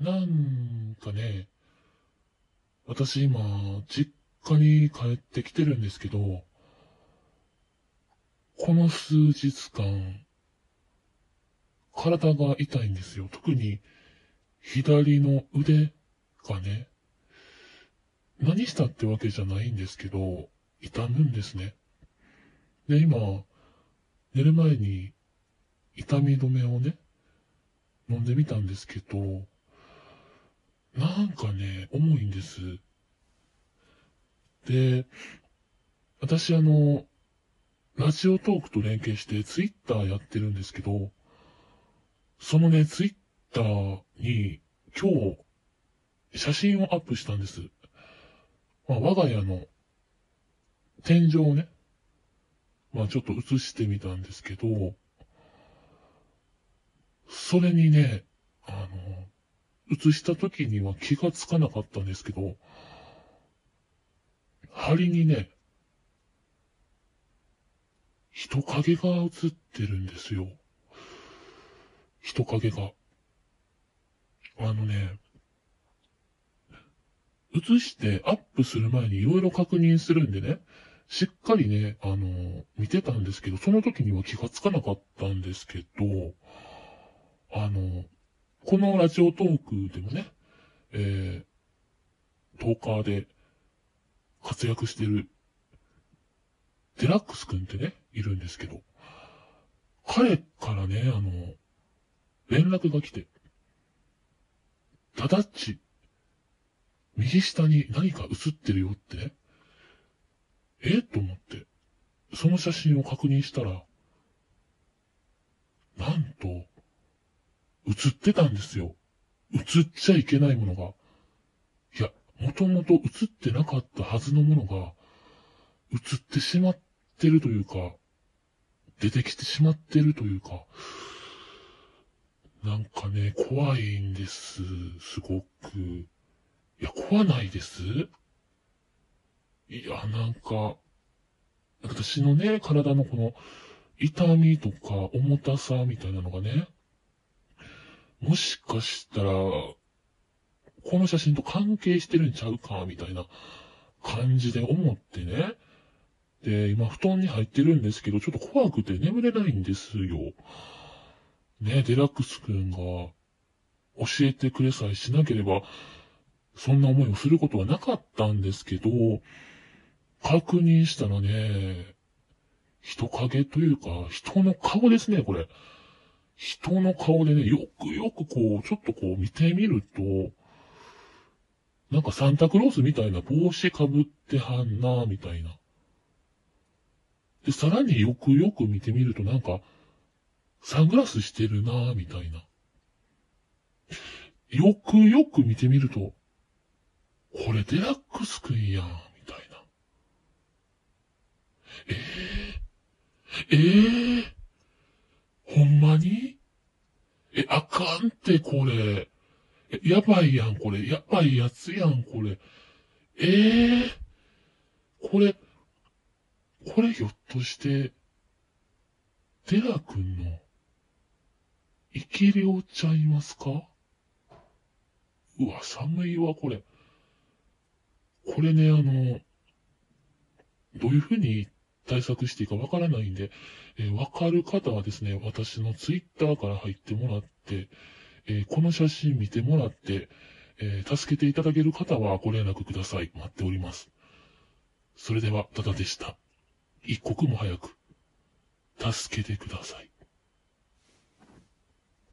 なんかね、私今、実家に帰ってきてるんですけど、この数日間、体が痛いんですよ。特に、左の腕がね、何したってわけじゃないんですけど、痛むんですね。で、今、寝る前に痛み止めをね、飲んでみたんですけど、なんかね、重いんです。で、私あの、ラジオトークと連携してツイッターやってるんですけど、そのね、ツイッターに今日写真をアップしたんです。まあ、我が家の天井をね、まあちょっと映してみたんですけど、それにね、あの、映した時には気がつかなかったんですけど、針にね、人影が映ってるんですよ。人影が。あのね、映してアップする前にいろいろ確認するんでね、しっかりね、あの、見てたんですけど、その時には気がつかなかったんですけど、あの、このラジオトークでもね、えー、トーカーで活躍してるデラックスくんってね、いるんですけど、彼からね、あの、連絡が来て、ただっち、右下に何か映ってるよってね、えと思って、その写真を確認したら、なんと、映ってたんですよ。映っちゃいけないものが。いや、もともと映ってなかったはずのものが、映ってしまってるというか、出てきてしまってるというか、なんかね、怖いんです。すごく。いや、怖ないです？いや、なんか、私のね、体のこの、痛みとか重たさみたいなのがね、もしかしたら、この写真と関係してるんちゃうか、みたいな感じで思ってね。で、今布団に入ってるんですけど、ちょっと怖くて眠れないんですよ。ね、デラックスくんが教えてくれさえしなければ、そんな思いをすることはなかったんですけど、確認したらね、人影というか、人の顔ですね、これ。人の顔でね、よくよくこう、ちょっとこう見てみると、なんかサンタクロースみたいな帽子かぶってはんな、みたいな。で、さらによくよく見てみるとなんか、サングラスしてるな、みたいな。よくよく見てみると、これデラックスくんやん、みたいな。ええー、ええーほんまにえ、あかんてこれ。やばいやん、これ。やばいやつやん、これ。ええー、これ、これひょっとして、デラ君の、生き量ちゃいますか？うわ、寒いわ、これ。これね、あの、どういうふうに対策していいかわからないんで、えー、わかる方はですね、私のツイッターから入ってもらって、えー、この写真見てもらって、えー、助けていただける方はご連絡ください。待っております。それでは、ただでした。一刻も早く、助けてください。